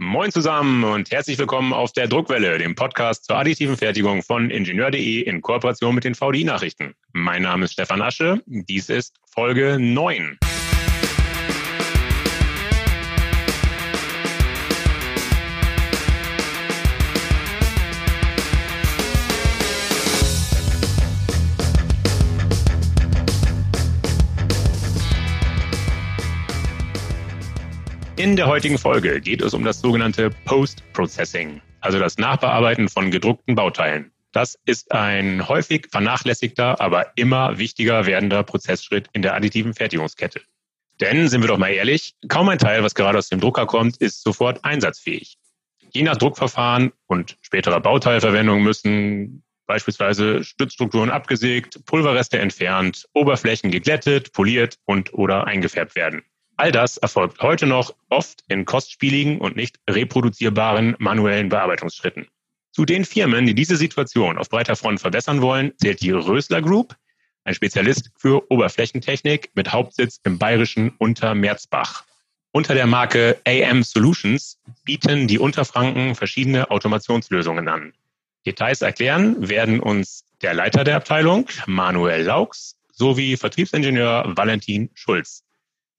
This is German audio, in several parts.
Moin zusammen und herzlich willkommen auf der Druckwelle, dem Podcast zur additiven Fertigung von Ingenieur.de in Kooperation mit den VDI-Nachrichten. Mein Name ist Stefan Asche. Dies ist Folge 9. In der heutigen Folge geht es um das sogenannte Post-Processing, also das Nachbearbeiten von gedruckten Bauteilen. Das ist ein häufig vernachlässigter, aber immer wichtiger werdender Prozessschritt in der additiven Fertigungskette. Denn, sind wir doch mal ehrlich, kaum ein Teil, was gerade aus dem Drucker kommt, ist sofort einsatzfähig. Je nach Druckverfahren und späterer Bauteilverwendung müssen beispielsweise Stützstrukturen abgesägt, Pulverreste entfernt, Oberflächen geglättet, poliert und oder eingefärbt werden. All das erfolgt heute noch oft in kostspieligen und nicht reproduzierbaren manuellen Bearbeitungsschritten. Zu den Firmen, die diese Situation auf breiter Front verbessern wollen, zählt die Rösler Group, ein Spezialist für Oberflächentechnik mit Hauptsitz im bayerischen Untermerzbach. Unter der Marke AM Solutions bieten die Unterfranken verschiedene Automationslösungen an. Details erklären werden uns der Leiter der Abteilung, Manuel Laux, sowie Vertriebsingenieur Valentin Schulz.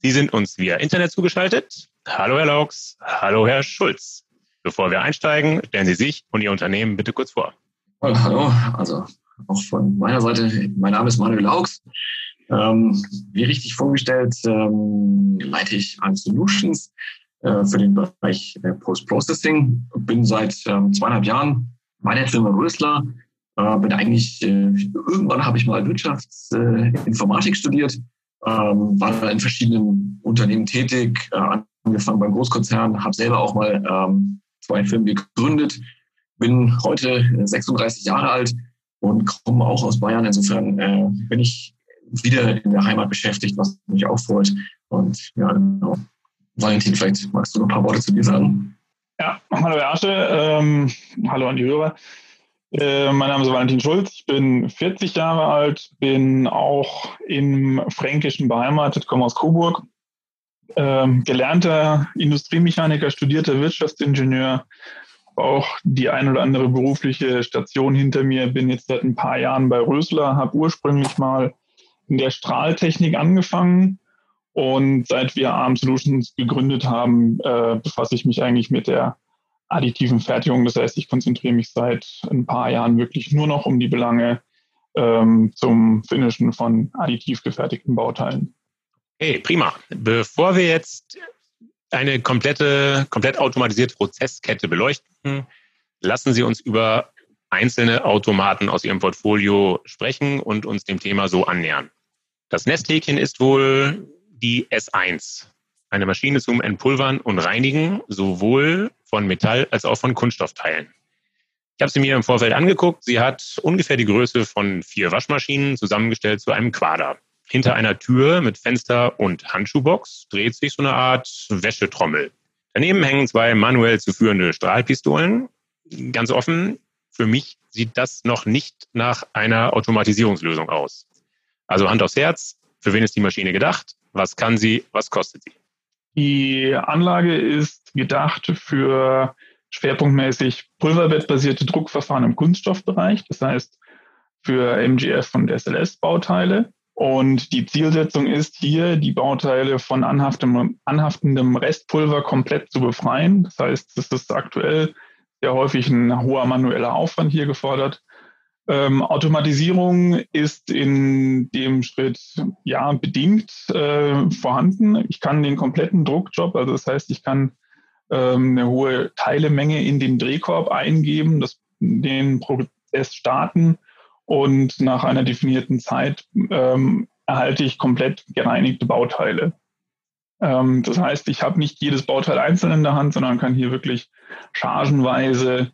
Sie sind uns via Internet zugeschaltet. Hallo Herr Laux, hallo Herr Schulz. Bevor wir einsteigen, stellen Sie sich und Ihr Unternehmen bitte kurz vor. Hallo, also auch von meiner Seite, mein Name ist Manuel Laux. Ähm, wie richtig vorgestellt, ähm, leite ich an Solutions äh, für den Bereich äh, Post-Processing. Bin seit ähm, zweieinhalb Jahren bei der Firma Rösler. Äh, bin eigentlich, äh, irgendwann habe ich mal Wirtschaftsinformatik studiert ähm, war da in verschiedenen Unternehmen tätig, äh, angefangen beim Großkonzern, habe selber auch mal ähm, zwei Firmen gegründet, bin heute 36 Jahre alt und komme auch aus Bayern. Insofern äh, bin ich wieder in der Heimat beschäftigt, was mich auch freut. Und ja, genau. Valentin, vielleicht magst du noch ein paar Worte zu dir sagen. Ja, hallo Herr Asche, ähm, hallo an die Hörer. Äh, mein Name ist Valentin Schulz, ich bin 40 Jahre alt, bin auch im Fränkischen beheimatet, komme aus Coburg. Ähm, gelernter Industriemechaniker, studierter Wirtschaftsingenieur, auch die ein oder andere berufliche Station hinter mir, bin jetzt seit ein paar Jahren bei Rösler, habe ursprünglich mal in der Strahltechnik angefangen. Und seit wir ARM Solutions gegründet haben, äh, befasse ich mich eigentlich mit der additiven Fertigung. Das heißt, ich konzentriere mich seit ein paar Jahren wirklich nur noch um die Belange ähm, zum Finishen von additiv gefertigten Bauteilen. Hey, prima. Bevor wir jetzt eine komplette, komplett automatisierte Prozesskette beleuchten, lassen Sie uns über einzelne Automaten aus Ihrem Portfolio sprechen und uns dem Thema so annähern. Das Nesthäkchen ist wohl die S1 eine Maschine zum Entpulvern und Reinigen sowohl von Metall als auch von Kunststoffteilen. Ich habe sie mir im Vorfeld angeguckt. Sie hat ungefähr die Größe von vier Waschmaschinen zusammengestellt zu einem Quader. Hinter einer Tür mit Fenster und Handschuhbox dreht sich so eine Art Wäschetrommel. Daneben hängen zwei manuell zu führende Strahlpistolen. Ganz offen, für mich sieht das noch nicht nach einer Automatisierungslösung aus. Also Hand aufs Herz, für wen ist die Maschine gedacht? Was kann sie? Was kostet sie? Die Anlage ist gedacht für schwerpunktmäßig pulverbettbasierte Druckverfahren im Kunststoffbereich, das heißt für MGF und SLS-Bauteile. Und die Zielsetzung ist hier, die Bauteile von anhaftendem, anhaftendem Restpulver komplett zu befreien. Das heißt, es ist aktuell sehr häufig ein hoher manueller Aufwand hier gefordert. Ähm, Automatisierung ist in dem Schritt ja bedingt äh, vorhanden. Ich kann den kompletten Druckjob, also das heißt, ich kann ähm, eine hohe Teilemenge in den Drehkorb eingeben, das, den Prozess starten und nach einer definierten Zeit ähm, erhalte ich komplett gereinigte Bauteile. Ähm, das heißt, ich habe nicht jedes Bauteil einzeln in der Hand, sondern kann hier wirklich chargenweise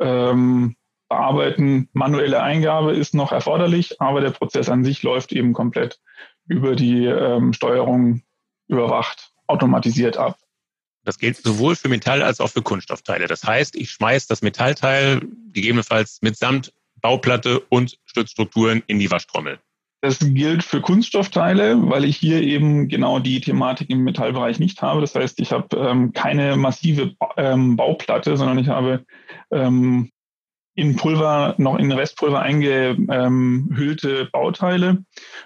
ähm, bearbeiten. Manuelle Eingabe ist noch erforderlich, aber der Prozess an sich läuft eben komplett über die ähm, Steuerung überwacht, automatisiert ab. Das gilt sowohl für Metall als auch für Kunststoffteile. Das heißt, ich schmeiße das Metallteil gegebenenfalls mitsamt Bauplatte und Stützstrukturen in die Waschtrommel. Das gilt für Kunststoffteile, weil ich hier eben genau die Thematik im Metallbereich nicht habe. Das heißt, ich habe ähm, keine massive ähm, Bauplatte, sondern ich habe ähm, in Pulver, noch in Restpulver eingehüllte Bauteile.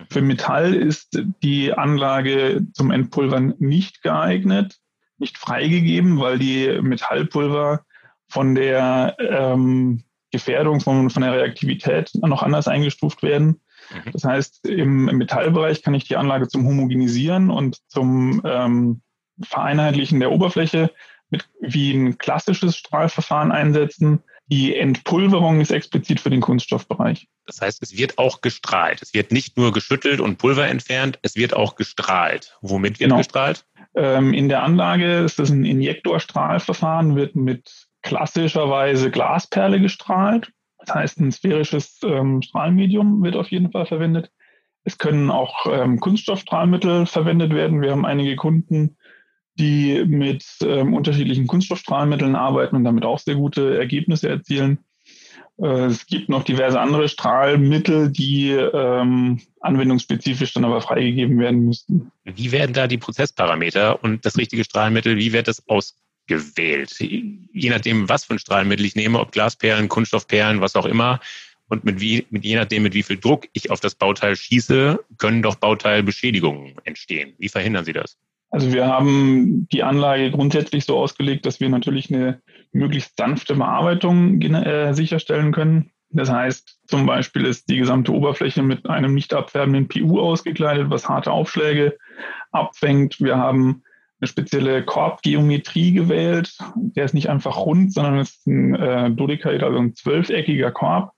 Für Metall ist die Anlage zum Entpulvern nicht geeignet, nicht freigegeben, weil die Metallpulver von der ähm, Gefährdung, von, von der Reaktivität noch anders eingestuft werden. Mhm. Das heißt, im, Metallbereich kann ich die Anlage zum Homogenisieren und zum ähm, Vereinheitlichen der Oberfläche mit wie ein klassisches Strahlverfahren einsetzen. Die Entpulverung ist explizit für den Kunststoffbereich. Das heißt, es wird auch gestrahlt. Es wird nicht nur geschüttelt und Pulver entfernt, es wird auch gestrahlt. Womit wird genau. gestrahlt? Ähm, in der Anlage ist das ein Injektorstrahlverfahren, wird mit klassischerweise Glasperle gestrahlt. Das heißt, ein sphärisches ähm, Strahlmedium wird auf jeden Fall verwendet. Es können auch ähm, Kunststoffstrahlmittel verwendet werden. Wir haben einige Kunden, die mit ähm, unterschiedlichen Kunststoffstrahlmitteln arbeiten und damit auch sehr gute Ergebnisse erzielen. Äh, es gibt noch diverse andere Strahlmittel, die ähm, anwendungsspezifisch dann aber freigegeben werden müssten. Wie werden da die Prozessparameter und das richtige Strahlmittel, wie wird das aus, gewählt. Je nachdem, was für ein Strahlmittel ich nehme, ob Glasperlen, Kunststoffperlen, was auch immer. Und mit wie, mit, je nachdem, mit wie viel Druck ich auf das Bauteil schieße, können doch Bauteilbeschädigungen entstehen. Wie verhindern Sie das? Also wir haben die Anlage grundsätzlich so ausgelegt, dass wir natürlich eine möglichst sanfte Bearbeitung äh, sicherstellen können. Das heißt, zum Beispiel ist die gesamte Oberfläche mit einem nicht abfärbenden PU ausgekleidet, was harte Aufschläge abfängt. Wir haben eine spezielle Korbgeometrie gewählt. Der ist nicht einfach rund, sondern ist ein äh, Dodekaed, also ein zwölfeckiger Korb,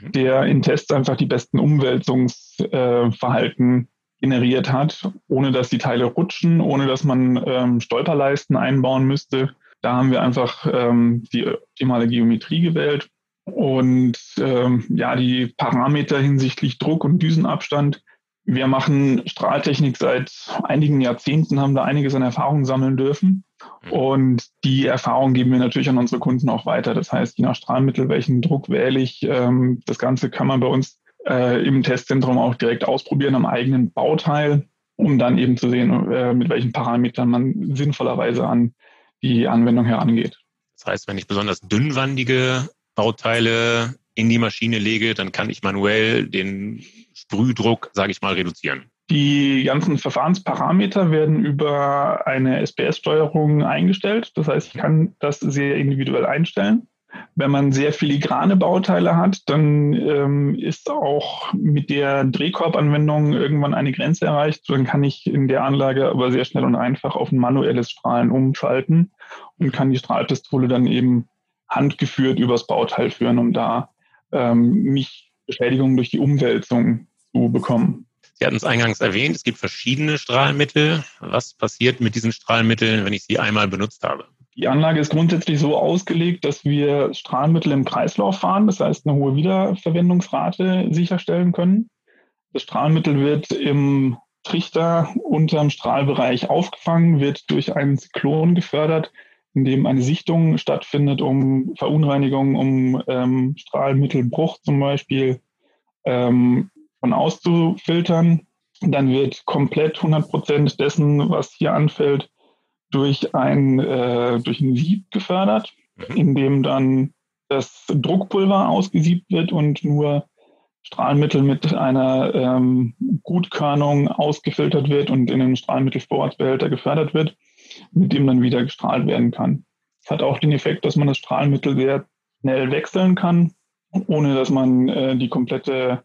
mhm. der in Tests einfach die besten Umwälzungsverhalten äh, generiert hat, ohne dass die Teile rutschen, ohne dass man ähm, Stolperleisten einbauen müsste. Da haben wir einfach ähm, die optimale Geometrie gewählt. Und ähm, ja, die Parameter hinsichtlich Druck und Düsenabstand wir machen Strahltechnik seit einigen Jahrzehnten, haben da einiges an Erfahrung sammeln dürfen. Mhm. Und die Erfahrung geben wir natürlich an unsere Kunden auch weiter. Das heißt, je nach Strahlmittel, welchen Druck wähle ich, ähm, das Ganze kann man bei uns äh, im Testzentrum auch direkt ausprobieren am eigenen Bauteil, um dann eben zu sehen, äh, mit welchen Parametern man sinnvollerweise an die Anwendung herangeht. Das heißt, wenn ich besonders dünnwandige Bauteile in die Maschine lege, dann kann ich manuell den Sprühdruck, sage ich mal, reduzieren. Die ganzen Verfahrensparameter werden über eine SPS-Steuerung eingestellt. Das heißt, ich kann das sehr individuell einstellen. Wenn man sehr filigrane Bauteile hat, dann ähm, ist auch mit der Drehkorbanwendung irgendwann eine Grenze erreicht. Dann kann ich in der Anlage aber sehr schnell und einfach auf ein manuelles Strahlen umschalten und kann die Strahlpistole dann eben handgeführt übers Bauteil führen, um da ähm, nicht Beschädigungen durch die Umwälzung zu bekommen. Sie hatten es eingangs erwähnt, es gibt verschiedene Strahlmittel. Was passiert mit diesen Strahlmitteln, wenn ich sie einmal benutzt habe? Die Anlage ist grundsätzlich so ausgelegt, dass wir Strahlmittel im Kreislauf fahren, das heißt eine hohe Wiederverwendungsrate sicherstellen können. Das Strahlmittel wird im Trichter unterm Strahlbereich aufgefangen, wird durch einen Zyklon gefördert, in dem eine Sichtung stattfindet, um Verunreinigungen, um ähm, Strahlmittelbruch zum Beispiel ähm, von auszufiltern. Dann wird komplett 100 Prozent dessen, was hier anfällt, durch ein, äh, durch ein Sieb gefördert, mhm. in dem dann das Druckpulver ausgesiebt wird und nur Strahlmittel mit einer ähm, Gutkörnung ausgefiltert wird und in den Strahlmittelvorratsbehälter gefördert wird mit dem dann wieder gestrahlt werden kann. Es hat auch den Effekt, dass man das Strahlmittel sehr schnell wechseln kann, ohne dass man äh, die komplette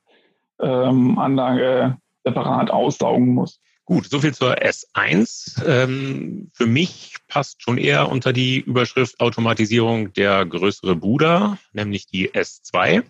ähm, Anlage separat aussaugen muss. Gut, soviel zur S1. Ähm, für mich passt schon eher unter die Überschrift Automatisierung der größere Bruder, nämlich die S2.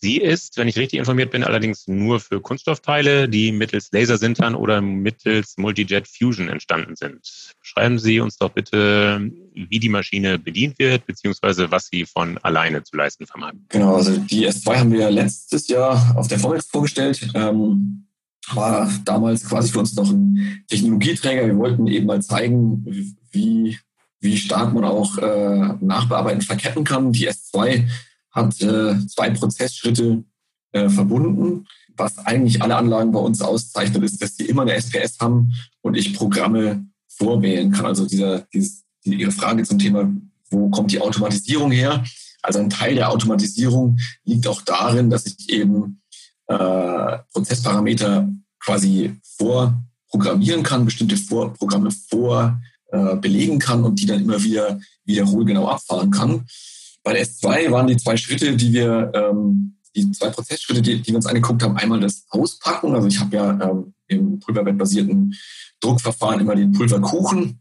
Sie ist, wenn ich richtig informiert bin, allerdings nur für Kunststoffteile, die mittels Lasersintern oder mittels Multijet Fusion entstanden sind. Schreiben Sie uns doch bitte, wie die Maschine bedient wird, beziehungsweise was sie von alleine zu leisten vermag. Genau, also die S2 haben wir letztes Jahr auf der Forex vorgestellt. Ähm, war damals quasi für uns noch ein Technologieträger. Wir wollten eben mal zeigen, wie, wie stark man auch äh, nachbearbeiten verketten kann. Die S2 hat äh, zwei Prozessschritte, äh, verbunden. Was eigentlich alle Anlagen bei uns auszeichnet, ist, dass sie immer eine SPS haben und ich Programme vorwählen kann. Also dieser, dieses, die, Ihre Frage zum Thema, wo kommt die Automatisierung her? Also ein Teil der Automatisierung liegt auch darin, dass ich eben äh, Prozessparameter quasi vorprogrammieren kann, bestimmte Vorprogramme vorbelegen äh, kann und die dann immer wieder wiederholgenau abfahren kann. Bei der S2 waren die zwei Schritte, die wir, ähm, die zwei Prozessschritte, die, die wir uns angeguckt haben, einmal das Auspacken. Also ich habe ja ähm, im pulverbettbasierten Druckverfahren immer den Pulverkuchen,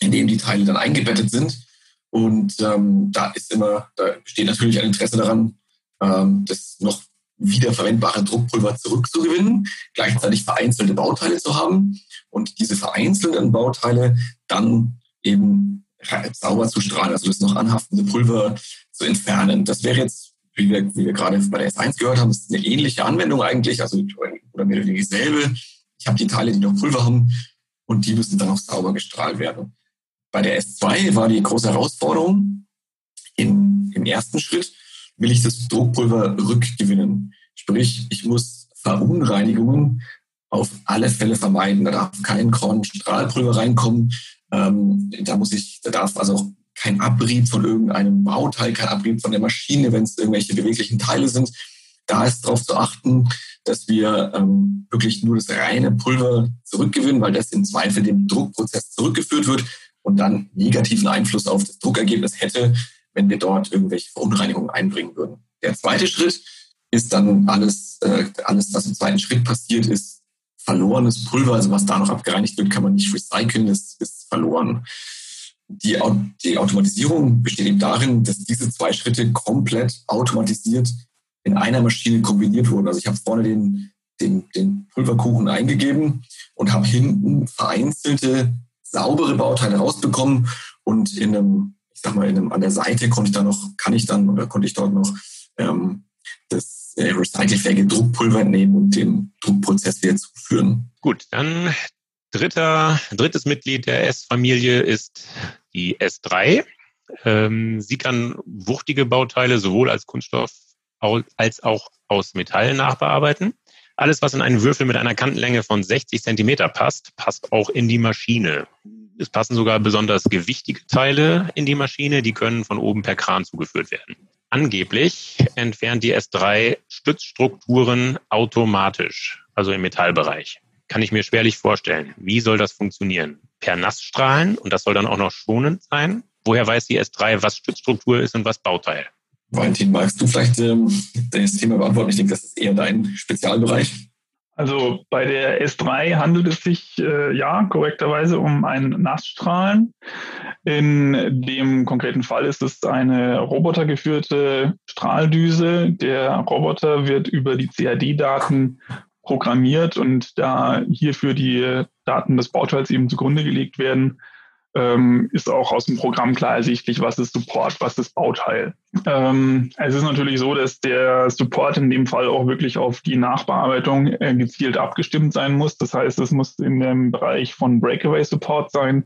in dem die Teile dann eingebettet sind. Und ähm, da ist immer, da besteht natürlich ein Interesse daran, ähm, das noch wiederverwendbare Druckpulver zurückzugewinnen, gleichzeitig vereinzelte Bauteile zu haben und diese vereinzelten Bauteile dann eben sauber zu strahlen, also das noch anhaftende Pulver zu entfernen. Das wäre jetzt, wie wir, wie wir gerade bei der S1 gehört haben, ist eine ähnliche Anwendung eigentlich, also oder mehr oder weniger dieselbe. Ich habe die Teile, die noch Pulver haben und die müssen dann auch sauber gestrahlt werden. Bei der S2 war die große Herausforderung im, im ersten Schritt, will ich das Druckpulver rückgewinnen. Sprich, ich muss Verunreinigungen auf alle Fälle vermeiden. Da darf kein Korn Strahlpulver reinkommen. Ähm, da muss ich, da darf also kein Abrieb von irgendeinem Bauteil, kein Abrieb von der Maschine, wenn es irgendwelche beweglichen Teile sind. Da ist darauf zu achten, dass wir ähm, wirklich nur das reine Pulver zurückgewinnen, weil das im Zweifel dem Druckprozess zurückgeführt wird und dann negativen Einfluss auf das Druckergebnis hätte, wenn wir dort irgendwelche Verunreinigungen einbringen würden. Der zweite Schritt ist dann alles, äh, alles, was im zweiten Schritt passiert, ist verlorenes Pulver. Also was da noch abgereinigt wird, kann man nicht recyceln, das ist verloren. Die, die Automatisierung besteht eben darin, dass diese zwei Schritte komplett automatisiert in einer Maschine kombiniert wurden. Also ich habe vorne den, den, den Pulverkuchen eingegeben und habe hinten vereinzelte saubere Bauteile rausbekommen und in einem sag mal, einem, an der Seite konnte ich dann noch, kann ich dann oder konnte ich dort noch ähm, das äh, recycelfähige Druckpulver entnehmen und den Druckprozess wieder zuführen. Gut, dann dritter, drittes Mitglied der S-Familie ist die S3. Ähm, sie kann wuchtige Bauteile sowohl als Kunststoff als auch aus Metall nachbearbeiten. Alles, was in einen Würfel mit einer Kantenlänge von 60 Zentimeter passt, passt auch in die Maschine. Es passen sogar besonders gewichtige Teile in die Maschine, die können von oben per Kran zugeführt werden. Angeblich entfernt die S3 Stützstrukturen automatisch, also im Metallbereich. Kann ich mir schwerlich vorstellen. Wie soll das funktionieren? Per Nassstrahlen und das soll dann auch noch schonend sein? Woher weiß die S3, was Stützstruktur ist und was Bauteil? Valentin, magst du vielleicht ähm, das Thema beantworten? Ich denke, das ist eher dein Spezialbereich. Also bei der S3 handelt es sich äh, ja korrekterweise um einen Nassstrahlen. In dem konkreten Fall ist es eine robotergeführte Strahldüse. Der Roboter wird über die CAD-Daten programmiert und da hierfür die Daten des Bauteils eben zugrunde gelegt werden, ähm, ist auch aus dem Programm klar ersichtlich, was ist Support, was ist Bauteil. Ähm, es ist natürlich so, dass der Support in dem Fall auch wirklich auf die Nachbearbeitung äh, gezielt abgestimmt sein muss. Das heißt, es muss in dem Bereich von Breakaway Support sein,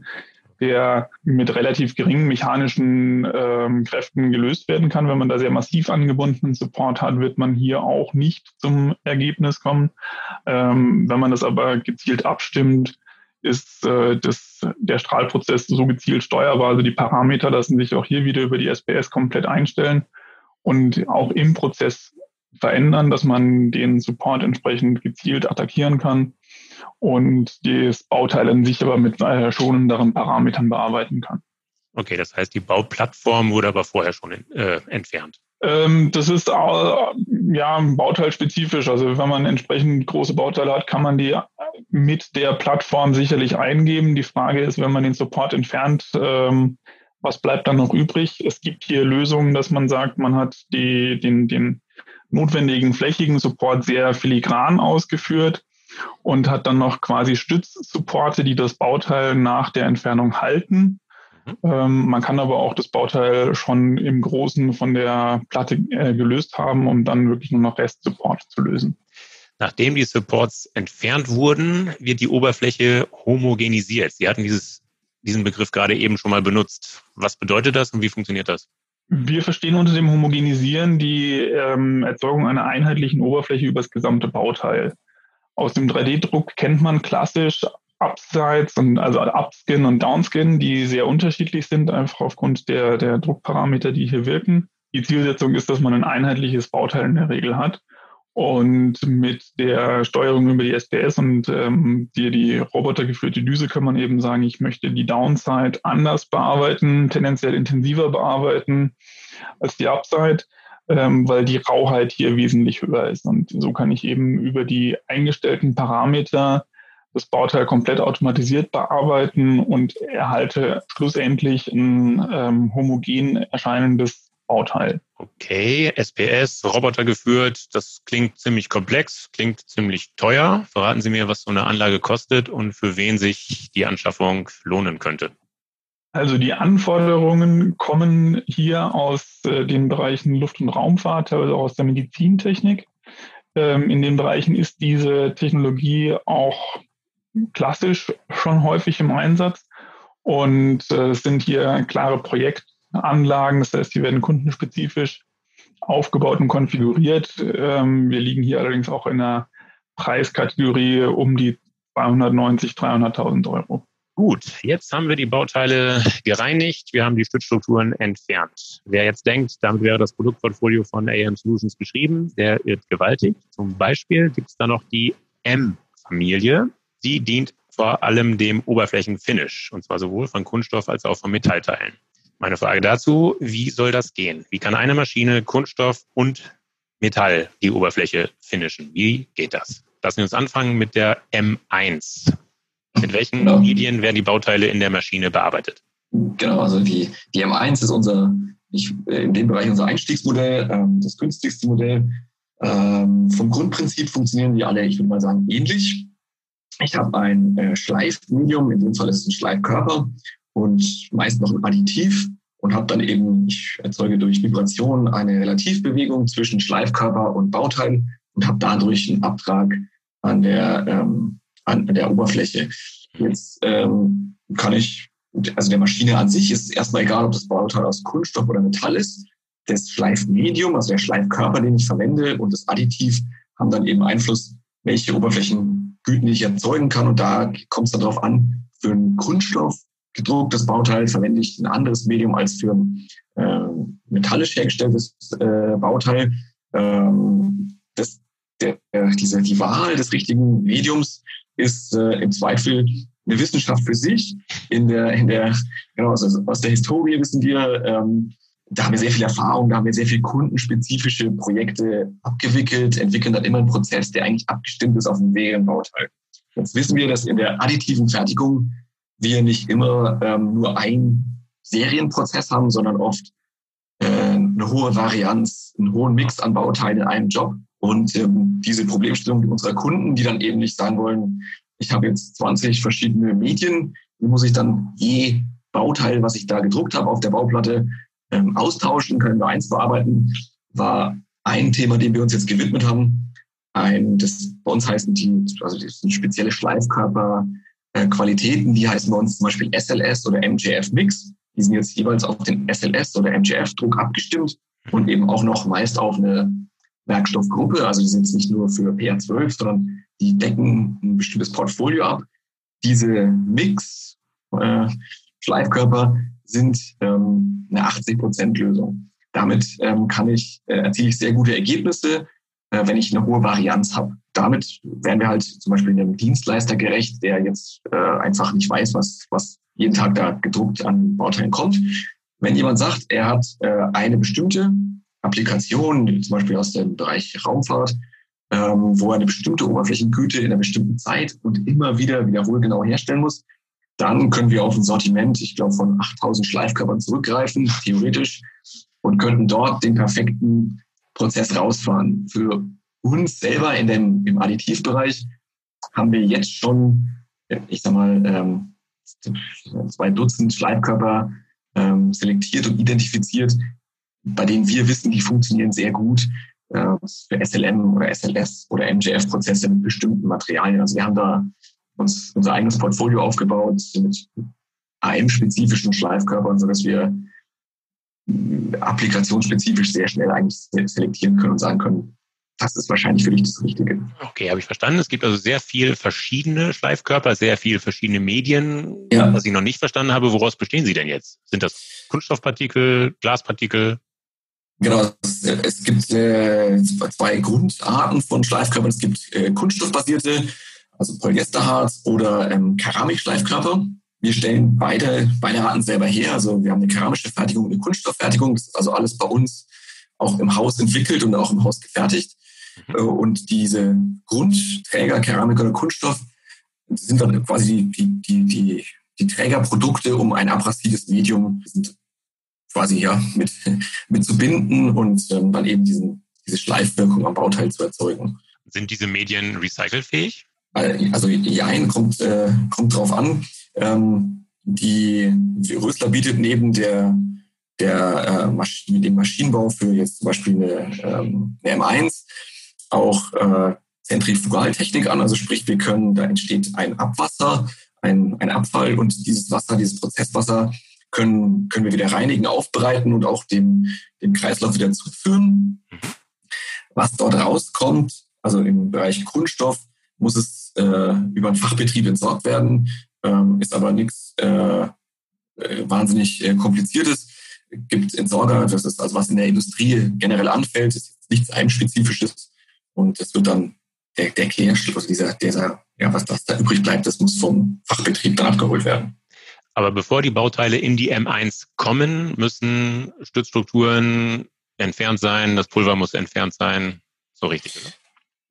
der mit relativ geringen mechanischen ähm, Kräften gelöst werden kann. Wenn man da sehr massiv angebundenen Support hat, wird man hier auch nicht zum Ergebnis kommen. Ähm, wenn man das aber gezielt abstimmt, ist äh, das, der Strahlprozess so gezielt steuerbar. Also die Parameter lassen sich auch hier wieder über die SPS komplett einstellen und auch im Prozess verändern, dass man den Support entsprechend gezielt attackieren kann und das Bauteil an sich aber mit äh, schonenderen Parametern bearbeiten kann. Okay, das heißt, die Bauplattform wurde aber vorher schon äh, entfernt. Ähm, das ist ja bauteilspezifisch. Also wenn man entsprechend große Bauteile hat, kann man die mit der Plattform sicherlich eingeben. Die Frage ist, wenn man den Support entfernt, ähm, was bleibt dann noch übrig? Es gibt hier Lösungen, dass man sagt, man hat die, den, den notwendigen flächigen Support sehr filigran ausgeführt und hat dann noch quasi Stützsupporte, die das Bauteil nach der Entfernung halten. Mhm. Ähm, man kann aber auch das Bauteil schon im Großen von der Platte äh, gelöst haben, um dann wirklich nur noch Restsupport zu lösen. Nachdem die Supports entfernt wurden, wird die Oberfläche homogenisiert. Sie hatten dieses, diesen Begriff gerade eben schon mal benutzt. Was bedeutet das und wie funktioniert das? Wir verstehen unter dem Homogenisieren die ähm, Erzeugung einer einheitlichen Oberfläche über das gesamte Bauteil. Aus dem 3D-Druck kennt man klassisch Upsides und also Upskin und Downskin, die sehr unterschiedlich sind, einfach aufgrund der, der Druckparameter, die hier wirken. Die Zielsetzung ist, dass man ein einheitliches Bauteil in der Regel hat. Und mit der Steuerung über die SPS und ähm, die, die robotergeführte Düse kann man eben sagen, ich möchte die Downside anders bearbeiten, tendenziell intensiver bearbeiten als die Upside, ähm, weil die Rauheit hier wesentlich höher ist. Und so kann ich eben über die eingestellten Parameter das Bauteil komplett automatisiert bearbeiten und erhalte schlussendlich ein ähm, homogen erscheinendes Bauteil. Okay, SPS, Roboter geführt, das klingt ziemlich komplex, klingt ziemlich teuer. Verraten Sie mir, was so eine Anlage kostet und für wen sich die Anschaffung lohnen könnte. Also die Anforderungen kommen hier aus äh, den Bereichen Luft- und Raumfahrt, teilweise auch aus der Medizintechnik. Ähm, in den Bereichen ist diese Technologie auch klassisch schon häufig im Einsatz und äh, sind hier klare Projekte Anlagen. Das heißt, die werden kundenspezifisch aufgebaut und konfiguriert. Ähm, wir liegen hier allerdings auch in einer Preiskategorie um die 290, 300.000 Euro. Gut, jetzt haben wir die Bauteile gereinigt, wir haben die Stützstrukturen entfernt. Wer jetzt denkt, damit wäre das Produktportfolio von AM Solutions beschrieben, der irrt gewaltig. Zum Beispiel gibt es da noch die M-Familie. Die dient vor allem dem Oberflächenfinish, und zwar sowohl von Kunststoff als auch von Metallteilen. Meine Frage dazu, wie soll das gehen? Wie kann eine Maschine Kunststoff und Metall die Oberfläche finishen? Wie geht das? Lassen wir uns anfangen mit der M1. Mit welchen genau. Medien werden die Bauteile in der Maschine bearbeitet? Genau, also die, die M1 ist unser, ich, in dem Bereich unser Einstiegsmodell, ähm, das günstigste Modell. Ähm, vom Grundprinzip funktionieren die alle, ich würde mal sagen, ähnlich. Ich habe ein äh, Schleifmedium, in dem Fall ist es ein Schleifkörper und meist noch ein Additiv und habe dann eben, ich erzeuge durch Vibration eine Relativbewegung zwischen Schleifkörper und Bauteil und habe dadurch einen Abtrag an der, ähm, an der Oberfläche. Jetzt ähm, kann ich, also der Maschine an sich ist erstmal egal, ob das Bauteil aus Kunststoff oder Metall ist. Das Schleifmedium, also der Schleifkörper, den ich verwende und das Additiv haben dann eben Einfluss, welche Oberflächengüten ich erzeugen kann. Und da kommt es dann darauf an, für einen Kunststoff gedrucktes Bauteil verwende ich ein anderes Medium als für ein äh, metallisch hergestelltes äh, Bauteil. Ähm, das, der, äh, diese, die Wahl des richtigen Mediums ist äh, im Zweifel eine Wissenschaft für sich. In der, in der, genau, also aus der Historie wissen wir, ähm, da haben wir sehr viel Erfahrung, da haben wir sehr viel kundenspezifische Projekte abgewickelt, entwickeln dann immer einen Prozess, der eigentlich abgestimmt ist auf ein Serienbauteil. Jetzt wissen wir, dass in der additiven Fertigung wir nicht immer ähm, nur einen Serienprozess haben, sondern oft äh, eine hohe Varianz, einen hohen Mix an Bauteilen in einem Job. Und ähm, diese Problemstellung unserer Kunden, die dann eben nicht sagen wollen, ich habe jetzt 20 verschiedene Medien, die muss ich dann je Bauteil, was ich da gedruckt habe auf der Bauplatte, ähm, austauschen, können wir eins bearbeiten, war ein Thema, dem wir uns jetzt gewidmet haben. Ein, das bei uns heißen die, also sind spezielle Schleifkörper, äh, die heißen bei uns zum Beispiel SLS oder MJF Mix. Die sind jetzt jeweils auf den SLS oder MJF-Druck abgestimmt und eben auch noch meist auf eine Werkstoffgruppe. Also die sind jetzt nicht nur für PA12, sondern die decken ein bestimmtes Portfolio ab. Diese Mix äh, Schleifkörper sind ähm, eine 80-Prozent-Lösung. Damit ähm, kann ich, äh, erziele ich sehr gute Ergebnisse, äh, wenn ich eine hohe Varianz habe. Damit werden wir halt zum Beispiel einem Dienstleister gerecht, der jetzt äh, einfach nicht weiß, was, was jeden Tag da gedruckt an Bauteilen kommt. Wenn jemand sagt, er hat äh, eine bestimmte Applikation, zum Beispiel aus dem Bereich Raumfahrt, ähm, wo er eine bestimmte Oberflächengüte in einer bestimmten Zeit und immer wieder wiederholt genau herstellen muss, dann können wir auf ein Sortiment, ich glaube, von 8000 Schleifkörpern zurückgreifen, theoretisch, und könnten dort den perfekten Prozess rausfahren. Für uns selber in dem, im Additivbereich haben wir jetzt schon, ich sag mal, ähm, zwei Dutzend Schleifkörper ähm, selektiert und identifiziert, bei denen wir wissen, die funktionieren sehr gut äh, für SLM oder SLS oder MJF-Prozesse mit bestimmten Materialien. Also wir haben da uns unser eigenes Portfolio aufgebaut mit AM-spezifischen Schleifkörpern, sodass wir applikationsspezifisch sehr schnell eigentlich selektieren können und sagen können, das ist wahrscheinlich für dich das Richtige. Okay, habe ich verstanden. Es gibt also sehr viel verschiedene Schleifkörper, sehr viel verschiedene Medien. Ja. Was ich noch nicht verstanden habe, woraus bestehen sie denn jetzt? Sind das Kunststoffpartikel, Glaspartikel? Genau, es, es gibt äh, zwei Grundarten von Schleifkörpern. Es gibt äh, kunststoffbasierte, also Polyesterharz oder ähm, Keramikschleifkörper. Wir stellen beide, beide Arten selber her. Also wir haben eine keramische Fertigung und eine Kunststofffertigung. Das ist also alles bei uns auch im Haus entwickelt und auch im Haus gefertigt. Mhm. Äh, und diese Grundträger, Keramik oder Kunststoff, sind dann quasi die, die, die, die Trägerprodukte, um ein abrasives Medium quasi ja mit, mit zu binden und ähm, dann eben diesen, diese Schleifwirkung am Bauteil zu erzeugen. Sind diese Medien recycelfähig? Also Jein kommt, äh, kommt drauf an. Ähm, die, die Rösler bietet neben der, der äh, Masch dem Maschinenbau für jetzt zum Beispiel eine, ähm, eine M1 auch äh, Zentrifugaltechnik an. Also sprich, wir können, da entsteht ein Abwasser, ein, ein Abfall und dieses Wasser, dieses Prozesswasser können, können wir wieder reinigen, aufbereiten und auch dem, dem Kreislauf wieder zuführen. Was dort rauskommt, also im Bereich Kunststoff, muss es äh, über einen Fachbetrieb entsorgt werden, ähm, ist aber nichts äh, wahnsinnig äh, kompliziertes. Gibt Entsorger, das ist also was in der Industrie generell anfällt, ist nichts Einspezifisches und es wird dann der, der Klärschluss, also dieser, dieser, ja, was das da übrig bleibt, das muss vom Fachbetrieb dann abgeholt werden. Aber bevor die Bauteile in die M1 kommen, müssen Stützstrukturen entfernt sein, das Pulver muss entfernt sein. So richtig, oder?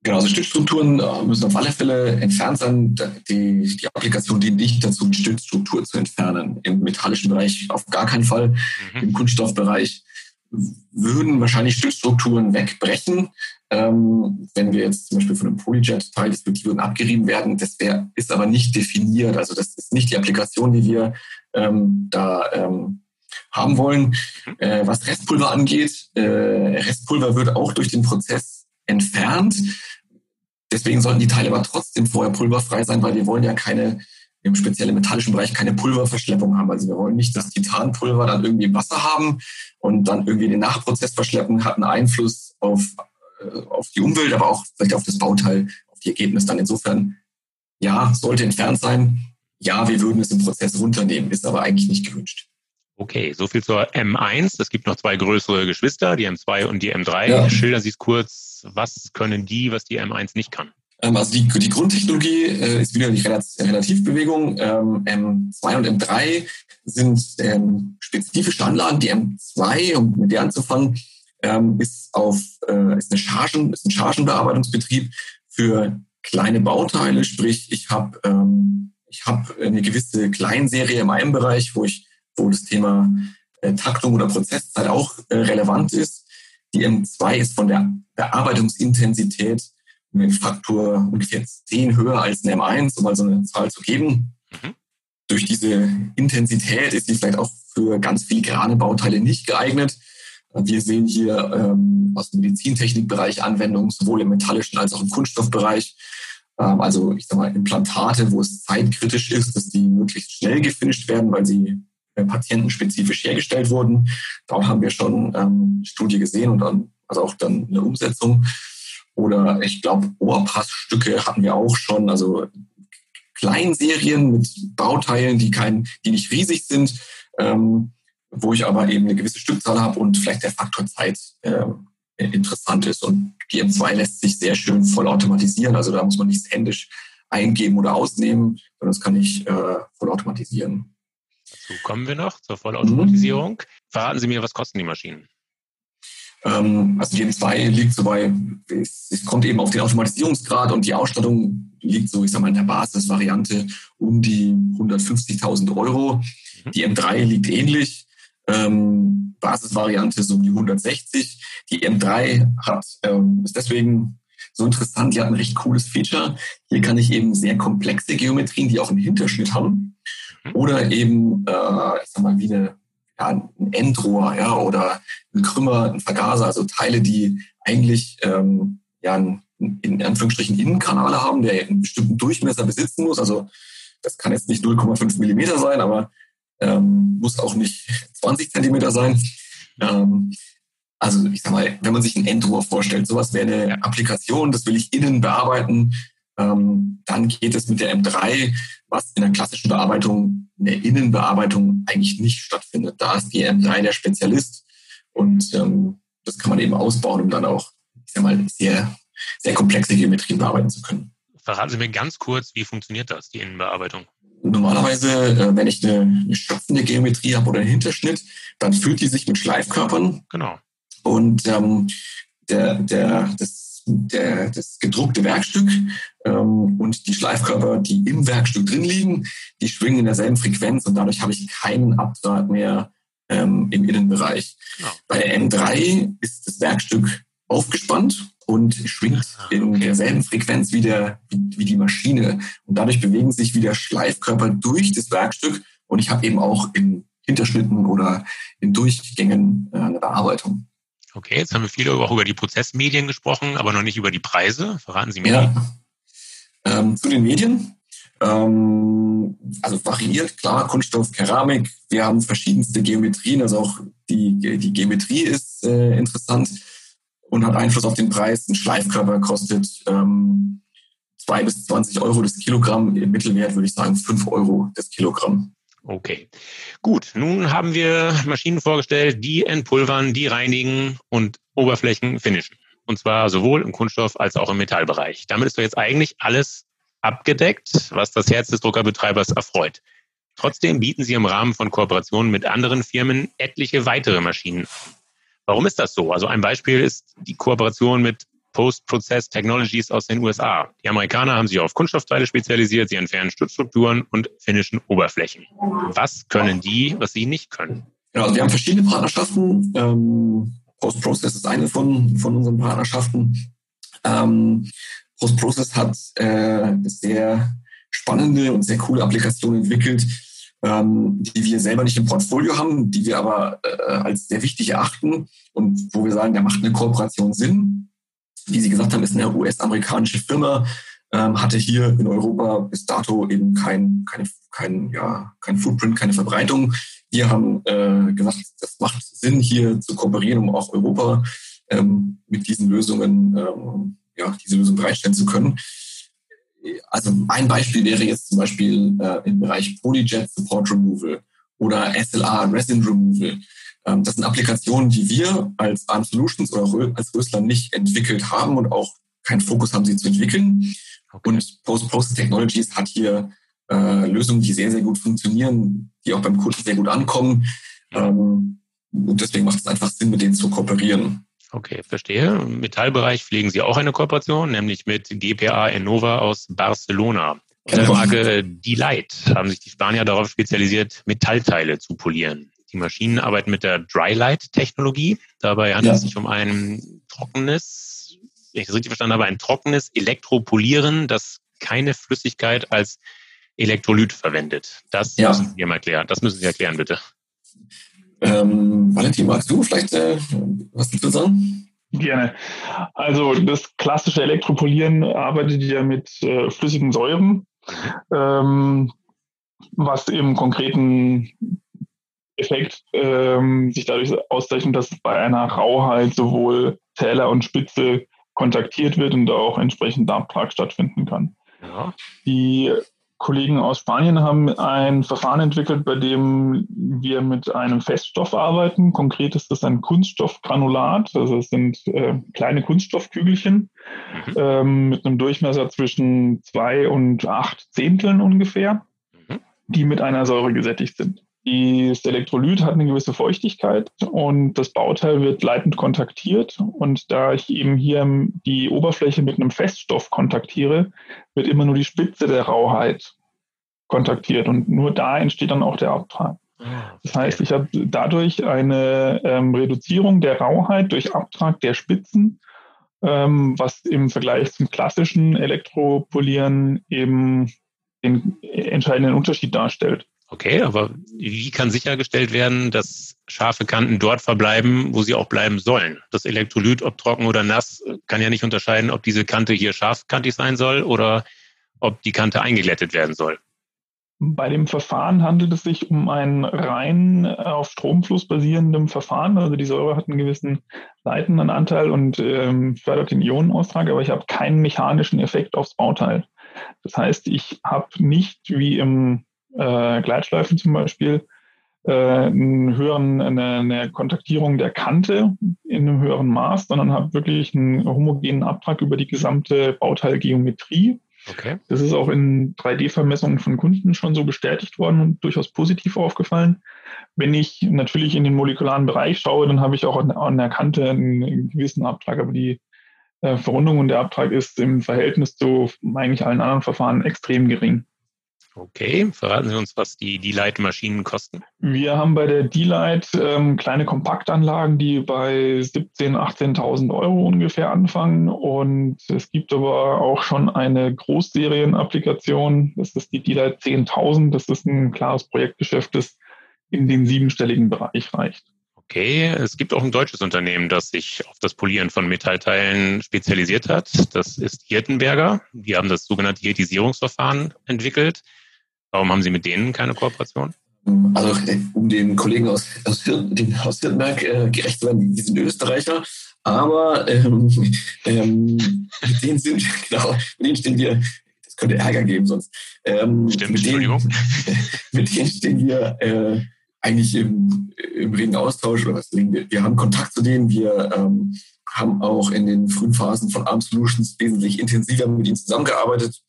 Genau, also Stützstrukturen äh, müssen auf alle Fälle entfernt sein. Die, die Applikation dient nicht dazu, die Stützstruktur zu entfernen. Im metallischen Bereich auf gar keinen Fall. Mhm. Im Kunststoffbereich würden wahrscheinlich Stützstrukturen wegbrechen. Ähm, wenn wir jetzt zum Beispiel von einem Polyjet-Teil, die würden abgerieben werden, das wär, ist aber nicht definiert. Also das ist nicht die Applikation, die wir ähm, da ähm, haben wollen. Mhm. Äh, was Restpulver angeht, äh, Restpulver wird auch durch den Prozess entfernt. Deswegen sollten die Teile aber trotzdem vorher pulverfrei sein, weil wir wollen ja keine, im speziellen metallischen Bereich, keine Pulververschleppung haben. Also wir wollen nicht das Titanpulver dann irgendwie im Wasser haben und dann irgendwie den Nachprozess verschleppen, hat einen Einfluss auf, äh, auf die Umwelt, aber auch vielleicht auf das Bauteil, auf die Ergebnisse dann. Insofern, ja, sollte entfernt sein. Ja, wir würden es im Prozess runternehmen, ist aber eigentlich nicht gewünscht. Okay, so viel zur M1. Es gibt noch zwei größere Geschwister, die M2 und die M3. Ja. Schildern Sie es kurz, was können die, was die M1 nicht kann? Ähm, also die, die Grundtechnologie äh, ist wieder die Relativbewegung. Ähm, M2 und M3 sind ähm, spezifische Anlagen. Die M2, um mit der anzufangen, ähm, ist auf äh, ist eine Chargen, ist ein Chargenbearbeitungsbetrieb für kleine Bauteile. Sprich, ich habe ähm, habe eine gewisse Kleinserie im einen Bereich, wo ich wo das Thema äh, Taktung oder Prozesszeit auch äh, relevant ist. Die M2 ist von der Bearbeitungsintensität den Faktor ungefähr 10 höher als eine M1, um mal so eine Zahl zu geben. Mhm. Durch diese Intensität ist sie vielleicht auch für ganz filigrane Bauteile nicht geeignet. Wir sehen hier ähm, aus dem Medizintechnikbereich Anwendungen, sowohl im metallischen als auch im Kunststoffbereich. Ähm, also ich sage mal Implantate, wo es zeitkritisch ist, dass die möglichst schnell gefinisht werden, weil sie patientenspezifisch hergestellt wurden. Dort haben wir schon ähm, Studie gesehen und dann also auch dann eine Umsetzung. Oder ich glaube, Ohrpassstücke hatten wir auch schon, also Kleinserien mit Bauteilen, die kein, die nicht riesig sind, ähm, wo ich aber eben eine gewisse Stückzahl habe und vielleicht der Faktor Zeit äh, interessant ist. Und die M2 lässt sich sehr schön vollautomatisieren. Also da muss man nichts händisch eingeben oder ausnehmen, sondern das kann ich äh, vollautomatisieren. Dazu kommen wir noch zur Vollautomatisierung. Mhm. Verraten Sie mir, was kosten die Maschinen? Ähm, also die M2 liegt so bei, es, es, kommt eben auf den Automatisierungsgrad und die Ausstattung liegt so, ich sag mal, in der Basisvariante um die 150.000 Euro. Mhm. Die M3 liegt ähnlich. Ähm, Basisvariante so um die 160. Die M3 hat, ähm, ist deswegen so interessant, die hat ein recht cooles Feature. Hier kann ich eben sehr komplexe Geometrien, die auch einen Hinterschnitt haben. Oder eben, äh, ich sag mal, wie eine, ja, ein Endrohr ja, oder ein Krümmer, ein Vergaser, also Teile, die eigentlich ähm, ja, einen, in Anführungsstrichen Innenkanale haben, der einen bestimmten Durchmesser besitzen muss. Also das kann jetzt nicht 0,5 Millimeter sein, aber ähm, muss auch nicht 20 Zentimeter sein. Ähm, also ich sag mal, wenn man sich ein Endrohr vorstellt, sowas wäre eine Applikation, das will ich innen bearbeiten. Ähm, dann geht es mit der M3, was in der klassischen Bearbeitung, in der Innenbearbeitung eigentlich nicht stattfindet. Da ist die M3 der Spezialist und ähm, das kann man eben ausbauen, um dann auch, ich sag mal, sehr, sehr komplexe Geometrien bearbeiten zu können. Verraten Sie mir ganz kurz, wie funktioniert das, die Innenbearbeitung? Normalerweise, äh, wenn ich eine, eine schöpfende Geometrie habe oder einen Hinterschnitt, dann füllt die sich mit Schleifkörpern. Genau. Und ähm, der, der, das, der, das gedruckte Werkstück ähm, und die Schleifkörper, die im Werkstück drin liegen, die schwingen in derselben Frequenz und dadurch habe ich keinen Abdraht mehr ähm, im Innenbereich. Genau. Bei der M3 ist das Werkstück aufgespannt und schwingt ah, in derselben Frequenz wie, der, wie, wie die Maschine. Und dadurch bewegen sich wieder Schleifkörper durch das Werkstück und ich habe eben auch in Hinterschnitten oder in Durchgängen äh, eine Bearbeitung. Okay, jetzt haben wir viel auch über die Prozessmedien gesprochen, aber noch nicht über die Preise. Verraten Sie mir. Ja. Ähm, zu den Medien. Ähm, also variiert, klar, Kunststoff, Keramik. Wir haben verschiedenste Geometrien, also auch die, die Geometrie ist äh, interessant und hat Einfluss auf den Preis. Ein Schleifkörper kostet ähm, 2 bis 20 Euro das Kilogramm. Im Mittelwert würde ich sagen 5 Euro das Kilogramm. Okay, gut. Nun haben wir Maschinen vorgestellt, die entpulvern, die reinigen und Oberflächen finishen. Und zwar sowohl im Kunststoff als auch im Metallbereich. Damit ist doch jetzt eigentlich alles abgedeckt, was das Herz des Druckerbetreibers erfreut. Trotzdem bieten sie im Rahmen von Kooperationen mit anderen Firmen etliche weitere Maschinen an. Warum ist das so? Also ein Beispiel ist die Kooperation mit Post-Process Technologies aus den USA. Die Amerikaner haben sich auf Kunststoffteile spezialisiert, sie entfernen Stützstrukturen und finnischen Oberflächen. Was können die, was sie nicht können? Ja, also wir haben verschiedene Partnerschaften. Ähm, Post-Process ist eine von, von unseren Partnerschaften. Ähm, Post-Process hat äh, sehr spannende und sehr coole Applikationen entwickelt, ähm, die wir selber nicht im Portfolio haben, die wir aber äh, als sehr wichtig erachten und wo wir sagen, da macht eine Kooperation Sinn wie Sie gesagt haben, ist eine US-amerikanische Firma, ähm, hatte hier in Europa bis dato eben kein, keine, kein, ja, kein Footprint, keine Verbreitung. Wir haben äh, gesagt, das macht Sinn, hier zu kooperieren, um auch Europa ähm, mit diesen Lösungen, ähm, ja, diese Lösung bereitstellen zu können. Also ein Beispiel wäre jetzt zum Beispiel äh, im Bereich Polyjet Support Removal oder SLR Resin Removal. Ähm, das sind Applikationen, die wir als Arm Solutions oder als Rösler nicht entwickelt haben und auch keinen Fokus haben, sie zu entwickeln. Okay. Und Post-Process Technologies hat hier äh, Lösungen, die sehr, sehr gut funktionieren, die auch beim Kunden sehr gut ankommen. Ähm, und deswegen macht es einfach Sinn, mit denen zu kooperieren. Okay, verstehe. Im Metallbereich pflegen Sie auch eine Kooperation, nämlich mit GPA Innova aus Barcelona. Unter der Marke Delight haben sich die Spanier darauf spezialisiert, Metallteile zu polieren. Die Maschinen arbeiten mit der Drylight-Technologie. Dabei handelt ja. es sich um ein trockenes, wenn ich das richtig verstanden habe, ein trockenes Elektropolieren, das keine Flüssigkeit als Elektrolyt verwendet. Das ja. müssen Sie mal erklären. Das müssen Sie erklären, bitte. Ähm, Valentin, magst du vielleicht äh, was dazu sagen? Gerne. Also das klassische Elektropolieren arbeitet ja mit äh, flüssigen Säuren, mhm. ähm, was im konkreten Effekt ähm, sich dadurch auszeichnet, dass bei einer Rauheit sowohl Zähler und Spitze kontaktiert wird und auch entsprechend Darmtrag stattfinden kann. Ja. Die Kollegen aus Spanien haben ein Verfahren entwickelt, bei dem wir mit einem Feststoff arbeiten. Konkret ist das ein Kunststoffgranulat, also es sind äh, kleine Kunststoffkügelchen mhm. ähm, mit einem Durchmesser zwischen zwei und acht Zehnteln ungefähr, mhm. die mit einer Säure gesättigt sind. Das Elektrolyt hat eine gewisse Feuchtigkeit und das Bauteil wird leitend kontaktiert. Und da ich eben hier die Oberfläche mit einem Feststoff kontaktiere, wird immer nur die Spitze der Rauheit kontaktiert. Und nur da entsteht dann auch der Abtrag. Ah, das heißt, ich habe dadurch eine ähm, Reduzierung der Rauheit durch Abtrag der Spitzen, ähm, was im Vergleich zum klassischen Elektropolieren eben den entscheidenden Unterschied darstellt. Okay, aber wie kann sichergestellt werden, dass scharfe Kanten dort verbleiben, wo sie auch bleiben sollen? Das Elektrolyt, ob trocken oder nass, kann ja nicht unterscheiden, ob diese Kante hier scharfkantig sein soll oder ob die Kante eingeglättet werden soll. Bei dem Verfahren handelt es sich um ein rein auf Stromfluss basierendem Verfahren. Also die Säure hat einen gewissen leitenden Anteil und ähm, fördert den Ionenaustrag, aber ich habe keinen mechanischen Effekt aufs Bauteil. Das heißt, ich habe nicht wie im äh, Gleitschleifen zum Beispiel äh, einen höheren, eine, eine Kontaktierung der Kante in einem höheren Maß, sondern habe wirklich einen homogenen Abtrag über die gesamte Bauteilgeometrie Okay. Das ist auch in 3D-Vermessungen von Kunden schon so bestätigt worden und durchaus positiv aufgefallen. Wenn ich natürlich in den molekularen Bereich schaue, dann habe ich auch an der Kante einen gewissen Abtrag, aber die äh, Verrundung und der Abtrag ist im Verhältnis zu eigentlich allen anderen Verfahren extrem gering. Okay, verraten Sie uns, was die D-Light-Maschinen kosten. Wir haben bei der D-Light ähm, kleine Kompaktanlagen, die bei 17.000, 18.000 Euro ungefähr anfangen. Und es gibt aber auch schon eine Großserienapplikation. Das ist die D-Light 10.000. Das ist ein klares Projektgeschäft, das in den siebenstelligen Bereich reicht. Okay, es gibt auch ein deutsches Unternehmen, das sich auf das Polieren von Metallteilen spezialisiert hat. Das ist Hirtenberger. Die haben das sogenannte Hirtisierungsverfahren entwickelt. Warum haben Sie mit denen keine Kooperation? Also um den Kollegen aus, aus, den, aus Hirtenberg äh, gerecht zu werden, die sind Österreicher, aber ähm, ähm, mit denen sind genau, mit denen stehen wir, das könnte Ärger geben sonst. Ähm, Stimmt, mit Entschuldigung. Denen, mit denen stehen wir äh, eigentlich im, im regen Austausch oder was wir, wir haben Kontakt zu denen, wir ähm, haben auch in den frühen Phasen von Arm Solutions wesentlich intensiver mit ihnen zusammengearbeitet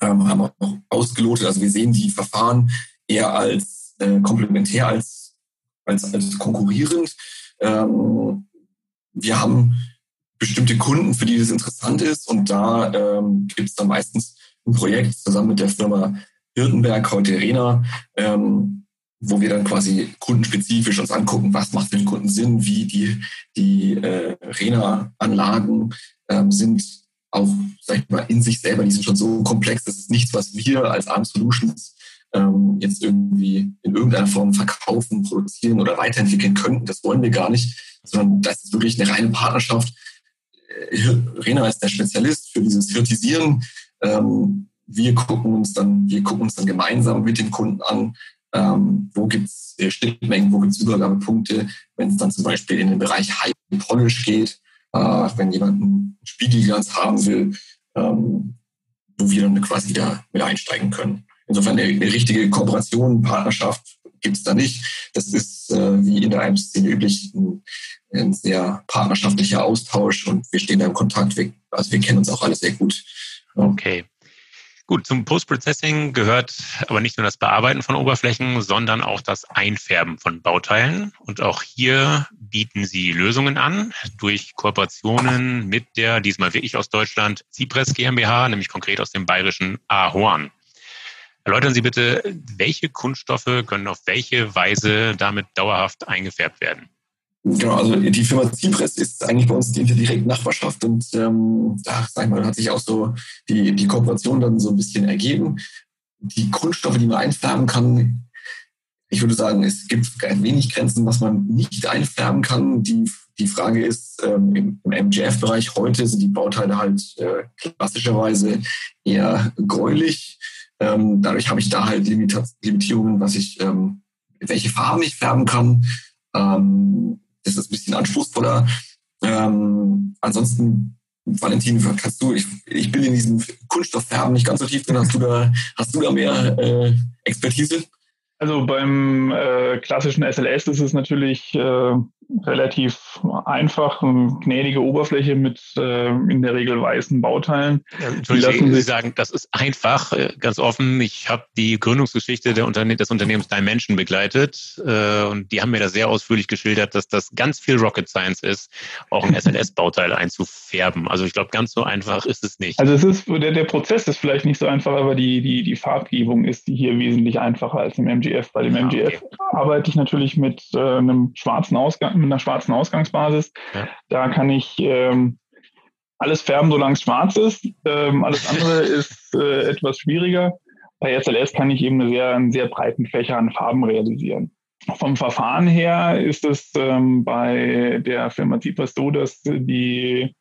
ähm, haben auch ausgelotet. Also wir sehen die Verfahren eher als äh, komplementär als, als, als konkurrierend. Ähm, wir haben bestimmte Kunden, für die das interessant ist und da ähm, gibt es dann meistens ein Projekt zusammen mit der Firma Hirtenberg, heute Arena, ähm, wo wir dann quasi kundenspezifisch uns angucken, was macht für den Kunden Sinn, wie die, die äh, Arena-Anlagen ähm, sind auch, sag ich mal, in sich selber, die sind schon so komplex, das ist nichts, was wir als Arm Solutions ähm, jetzt irgendwie in irgendeiner Form verkaufen, produzieren oder weiterentwickeln könnten. Das wollen wir gar nicht, sondern das ist wirklich eine reine Partnerschaft. Äh, Rena ist der Spezialist für dieses Hirtisieren. Ähm, wir gucken uns dann, wir gucken uns dann gemeinsam mit dem Kunden an, ähm, wo gibt's äh, Schnittmengen, wo gibt's Übergabepunkte, wenn es dann zum Beispiel in den Bereich High Polish geht, wenn jemand einen Spiegelglanz haben will, ähm, wo wir dann quasi da mit einsteigen können. Insofern eine, eine richtige Kooperation, Partnerschaft gibt es da nicht. Das ist äh, wie in der IM-Szene üblich ein, ein, sehr partnerschaftlicher Austausch und wir stehen da im Kontakt. Wir, also wir kennen uns auch alle sehr gut. Okay. Gut, zum Post-Processing gehört aber nicht nur das Bearbeiten von Oberflächen, sondern auch das Einfärben von Bauteilen. Und auch hier bieten Sie Lösungen an durch Kooperationen mit der, diesmal wirklich aus Deutschland, Cypress GmbH, nämlich konkret aus dem bayerischen Ahorn. Erläutern Sie bitte, welche Kunststoffe können auf welche Weise damit dauerhaft eingefärbt werden? Genau, also die Firma Zypress ist eigentlich bei uns die direkte Nachbarschaft und ähm, da sag ich mal, hat sich auch so die, die Kooperation dann so ein bisschen ergeben. Die Kunststoffe, die man einfärben kann, ich würde sagen, es gibt ein wenig Grenzen, was man nicht einfärben kann. Die, die Frage ist, ähm, im, im MGF-Bereich heute sind die Bauteile halt äh, klassischerweise eher gräulich. Ähm, dadurch habe ich da halt Limitierungen, was ich, ähm, welche Farben ich färben kann. Ähm, das ist ein bisschen anspruchsvoller. Ähm, ansonsten, Valentin, kannst du, ich, ich bin in diesem Kunststofffärben nicht ganz so tief drin. Hast du da, hast du da mehr äh, Expertise? Also beim äh, klassischen SLS ist es natürlich äh, relativ einfach, gnädige Oberfläche mit äh, in der Regel weißen Bauteilen. Ja, Entschuldigung, Sie sagen, das ist einfach, äh, ganz offen. Ich habe die Gründungsgeschichte der Unterne des Unternehmens Dimension begleitet äh, und die haben mir da sehr ausführlich geschildert, dass das ganz viel Rocket Science ist, auch ein SLS-Bauteil einzufärben. Also ich glaube, ganz so einfach ist es nicht. Also es ist der, der Prozess ist vielleicht nicht so einfach, aber die, die, die Farbgebung ist hier wesentlich einfacher als im MGF. Bei dem MGF ah, okay. arbeite ich natürlich mit äh, einem schwarzen Ausgang mit einer schwarzen Ausgangsbasis. Ja. Da kann ich ähm, alles färben, solange es schwarz ist. Ähm, alles andere ist äh, etwas schwieriger. Bei SLS kann ich eben eine sehr, einen sehr breiten Fächer an Farben realisieren. Vom Verfahren her ist es ähm, bei der Firma Zipas so, dass die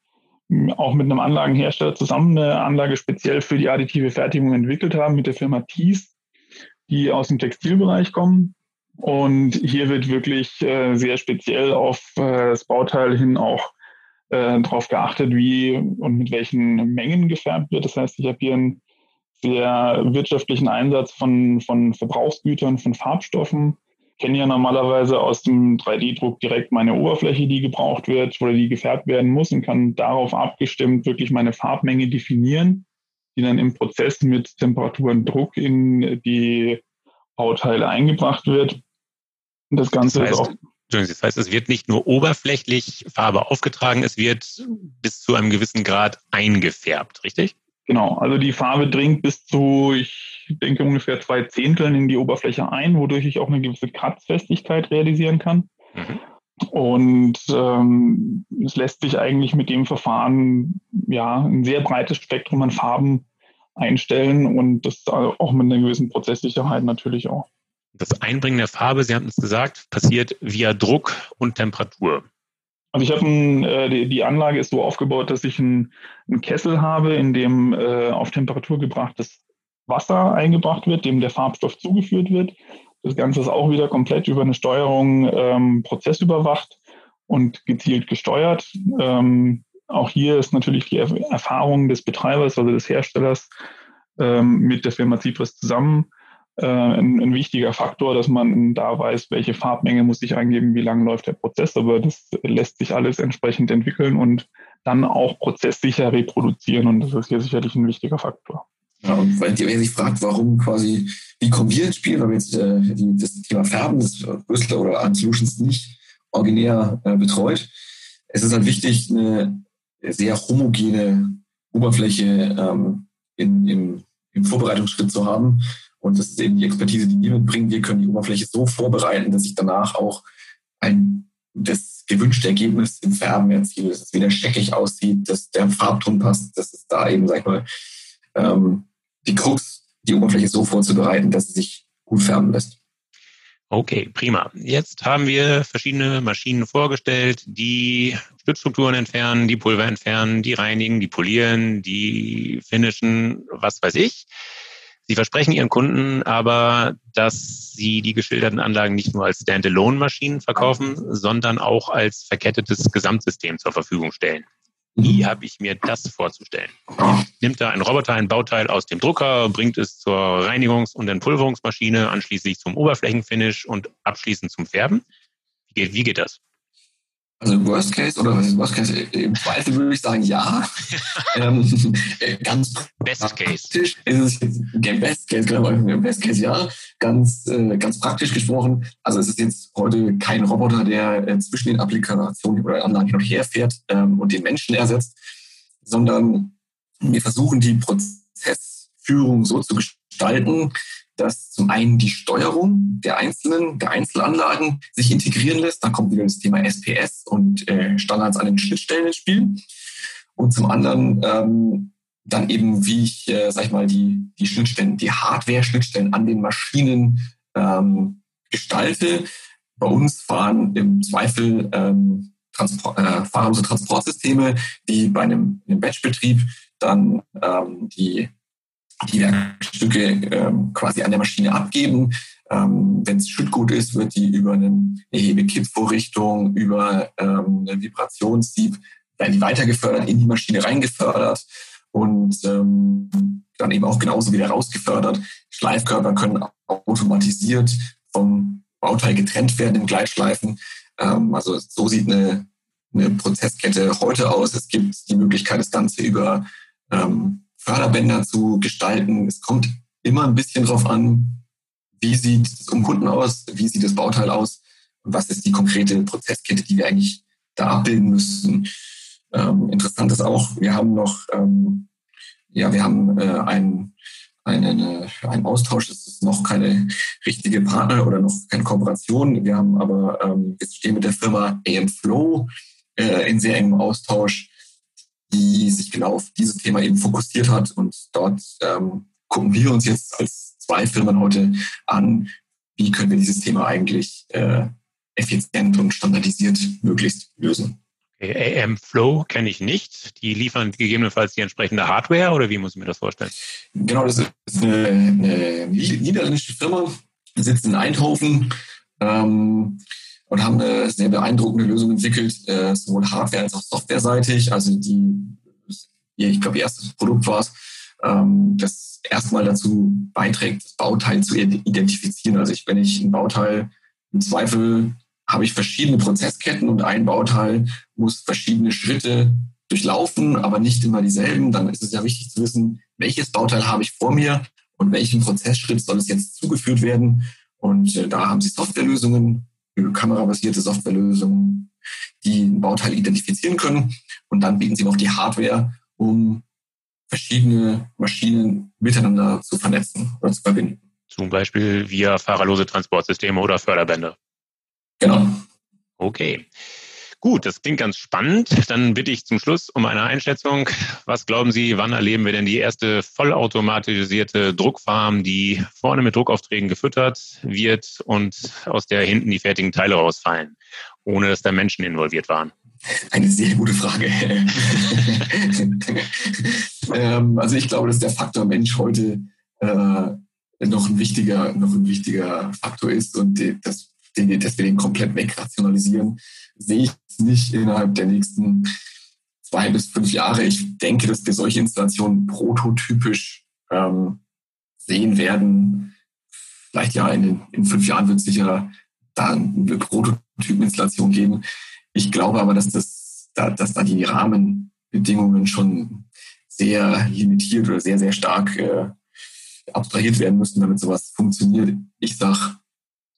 auch mit einem Anlagenhersteller zusammen eine Anlage speziell für die additive Fertigung entwickelt haben, mit der Firma Thies. die aus dem Textilbereich kommen. Und hier wird wirklich äh, sehr speziell auf äh, das Bauteil hin auch äh, darauf geachtet, wie und mit welchen Mengen gefärbt wird. Das heißt, ich habe hier einen sehr wirtschaftlichen Einsatz von, von Verbrauchsgütern, von Farbstoffen. Ich kenne ja normalerweise aus dem 3D-Druck direkt meine Oberfläche, die gebraucht wird oder die gefärbt werden muss und kann darauf abgestimmt wirklich meine Farbmenge definieren, die dann im Prozess mit Temperatur und Druck in die Bauteile eingebracht wird. Und das Ganze das heißt, ist auch das heißt, es wird nicht nur oberflächlich Farbe aufgetragen, es wird bis zu einem gewissen Grad eingefärbt, richtig? Genau, also die Farbe dringt bis zu, ich denke, ungefähr zwei Zehnteln in die Oberfläche ein, wodurch ich auch eine gewisse Kratzfestigkeit realisieren kann. Mhm. Und ähm, es lässt sich eigentlich mit dem Verfahren ja ein sehr breites Spektrum an Farben einstellen und das auch mit einer gewissen Prozesssicherheit natürlich auch. Das Einbringen der Farbe, Sie haben es gesagt, passiert via Druck und Temperatur. Also ich habe äh, die, die, Anlage ist so aufgebaut, dass ich einen, einen Kessel habe, in dem äh, auf Temperatur gebrachtes Wasser eingebracht wird, dem der Farbstoff zugeführt wird. Das Ganze ist auch wieder komplett über eine Steuerung ähm, prozessüberwacht und gezielt gesteuert. Ähm, auch hier ist natürlich die Erfahrung des Betreibers, also des Herstellers, ähm, mit der Firma Cypress zusammen äh, ein, ein, wichtiger Faktor, dass man da weiß, welche Farbmenge muss ich eingeben, wie lange läuft der Prozess. Aber das lässt sich alles entsprechend entwickeln und dann auch prozesssicher reproduzieren. Und das ist hier sicherlich ein wichtiger Faktor. Ja, und wenn ihr sich fragt, warum quasi, wie kommen wir ins Spiel, weil wir jetzt äh, die, das Thema Färben, das Brüsseler oder Art Solutions nicht originär äh, betreut, es ist halt wichtig, eine sehr homogene Oberfläche ähm, in, im, im Vorbereitungsschritt zu haben, und das ist eben die Expertise, die wir mitbringen. Wir können die Oberfläche so vorbereiten, dass ich danach auch ein, das gewünschte Ergebnis im Färben erziele, dass es wieder scheckig aussieht, dass der Farbton passt, dass es da eben, sag ich mal, ähm, die Krux, die Oberfläche so vorzubereiten, dass sie sich gut färben lässt. Okay, prima. Jetzt haben wir verschiedene Maschinen vorgestellt, die Stützstrukturen entfernen, die Pulver entfernen, die reinigen, die polieren, die finishen, was weiß ich. Sie versprechen Ihren Kunden aber, dass Sie die geschilderten Anlagen nicht nur als Standalone-Maschinen verkaufen, sondern auch als verkettetes Gesamtsystem zur Verfügung stellen. Wie mhm. habe ich mir das vorzustellen? Nimmt da ein Roboter ein Bauteil aus dem Drucker, bringt es zur Reinigungs- und Entpulverungsmaschine, anschließend zum Oberflächenfinish und abschließend zum Färben? Wie geht, wie geht das? Also im Worst Case oder was ist Worst Case? Im Zweifel würde ich sagen ja. ähm, äh, ganz Best Case. ist es jetzt, Best Case, genau, im Best Case ja. Ganz, äh, ganz praktisch gesprochen. Also es ist jetzt heute kein Roboter, der äh, zwischen den Applikationen oder Anlagen hin und her fährt ähm, und den Menschen ersetzt, sondern wir versuchen die Prozessführung so zu gestalten, dass zum einen die Steuerung der einzelnen, der Einzelanlagen sich integrieren lässt. Da kommt wieder das Thema SPS und äh, Standards an den Schnittstellen ins Spiel. Und zum anderen ähm, dann eben, wie ich, äh, sag ich mal, die, die Schnittstellen, die Hardware-Schnittstellen an den Maschinen ähm, gestalte. Bei uns fahren im Zweifel ähm, Transport, äh, fahren unsere Transportsysteme, die bei einem, einem Batchbetrieb dann ähm, die die Werkstücke ähm, quasi an der Maschine abgeben. Ähm, Wenn es Schüttgut ist, wird die über eine Hebekippvorrichtung, über ähm, eine Vibrationssieb, werden die weitergefördert, in die Maschine reingefördert und ähm, dann eben auch genauso wieder rausgefördert. Schleifkörper können automatisiert vom Bauteil getrennt werden in Gleitschleifen. Ähm, also so sieht eine, eine Prozesskette heute aus. Es gibt die Möglichkeit, das Ganze über ähm, Förderbänder zu gestalten. Es kommt immer ein bisschen drauf an, wie sieht es um Kunden aus, wie sieht das Bauteil aus und was ist die konkrete Prozesskette, die wir eigentlich da abbilden müssen. Ähm, interessant ist auch, wir haben noch, ähm, ja, wir haben äh, ein, eine, einen Austausch, das ist noch keine richtige Partner oder noch keine Kooperation. Wir haben aber, ähm, wir stehen mit der Firma AM Flow äh, in sehr engem Austausch, die sich genau auf dieses Thema eben fokussiert hat. Und dort ähm, gucken wir uns jetzt als zwei Firmen heute an, wie können wir dieses Thema eigentlich äh, effizient und standardisiert möglichst lösen. AM Flow kenne ich nicht. Die liefern gegebenenfalls die entsprechende Hardware oder wie muss ich mir das vorstellen? Genau, das ist eine, eine niederländische Firma, sitzt in Eindhoven ähm, und haben eine sehr beeindruckende Lösung entwickelt, äh, sowohl Hardware als auch Softwareseitig. Also die, ich glaube, ihr erstes Produkt war es, ähm, das erstmal dazu beiträgt, das Bauteil zu identifizieren. Also ich, wenn ich ein Bauteil im Zweifel habe ich verschiedene Prozessketten und ein Bauteil muss verschiedene Schritte durchlaufen, aber nicht immer dieselben. Dann ist es ja wichtig zu wissen, welches Bauteil habe ich vor mir und welchen Prozessschritt soll es jetzt zugeführt werden. Und äh, da haben Sie Softwarelösungen, kamerabasierte Softwarelösungen, die ein Bauteil identifizieren können. Und dann bieten Sie noch die Hardware, um verschiedene Maschinen miteinander zu vernetzen oder zu verbinden. Zum Beispiel via fahrerlose Transportsysteme oder Förderbänder. Genau. Okay. Gut, das klingt ganz spannend. Dann bitte ich zum Schluss um eine Einschätzung. Was glauben Sie, wann erleben wir denn die erste vollautomatisierte Druckfarm, die vorne mit Druckaufträgen gefüttert wird und aus der hinten die fertigen Teile rausfallen, ohne dass da Menschen involviert waren? Eine sehr gute Frage. ähm, also ich glaube, dass der Faktor Mensch heute äh, noch ein wichtiger, noch ein wichtiger Faktor ist und das den, wir den komplett wegrationalisieren, sehe ich nicht innerhalb der nächsten zwei bis fünf Jahre. Ich denke, dass wir solche Installationen prototypisch ähm, sehen werden. Vielleicht ja, in, in fünf Jahren wird es sicher da eine Prototypeninstallation geben. Ich glaube aber, dass, das, da, dass da die Rahmenbedingungen schon sehr limitiert oder sehr, sehr stark äh, abstrahiert werden müssen, damit sowas funktioniert. Ich sage,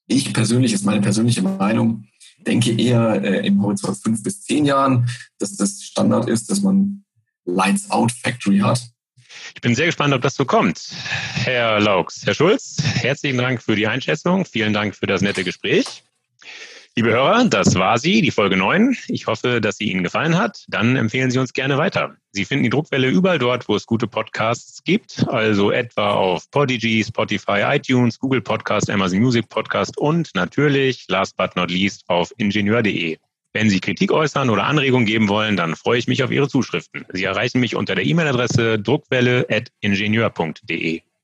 ich persönlich, ist meine persönliche Meinung, denke eher äh, im Horizont fünf bis zehn Jahren, dass das Standard ist, dass man Lights Out Factory hat. Ich bin sehr gespannt, ob das so kommt. Herr Laux, Herr Schulz, herzlichen Dank für die Einschätzung. Vielen Dank für das nette Gespräch. Liebe Hörer, das war sie, die Folge 9. Ich hoffe, dass sie Ihnen gefallen hat. Dann empfehlen Sie uns gerne weiter. Sie finden die Druckwelle überall dort, wo es gute Podcasts gibt, also etwa auf Podigy, Spotify, iTunes, Google Podcast, Amazon Music Podcast und natürlich, last but not least, auf ingenieur.de. Wenn Sie Kritik äußern oder Anregungen geben wollen, dann freue ich mich auf Ihre Zuschriften. Sie erreichen mich unter der E-Mail-Adresse druckwelle.ingenieur.de.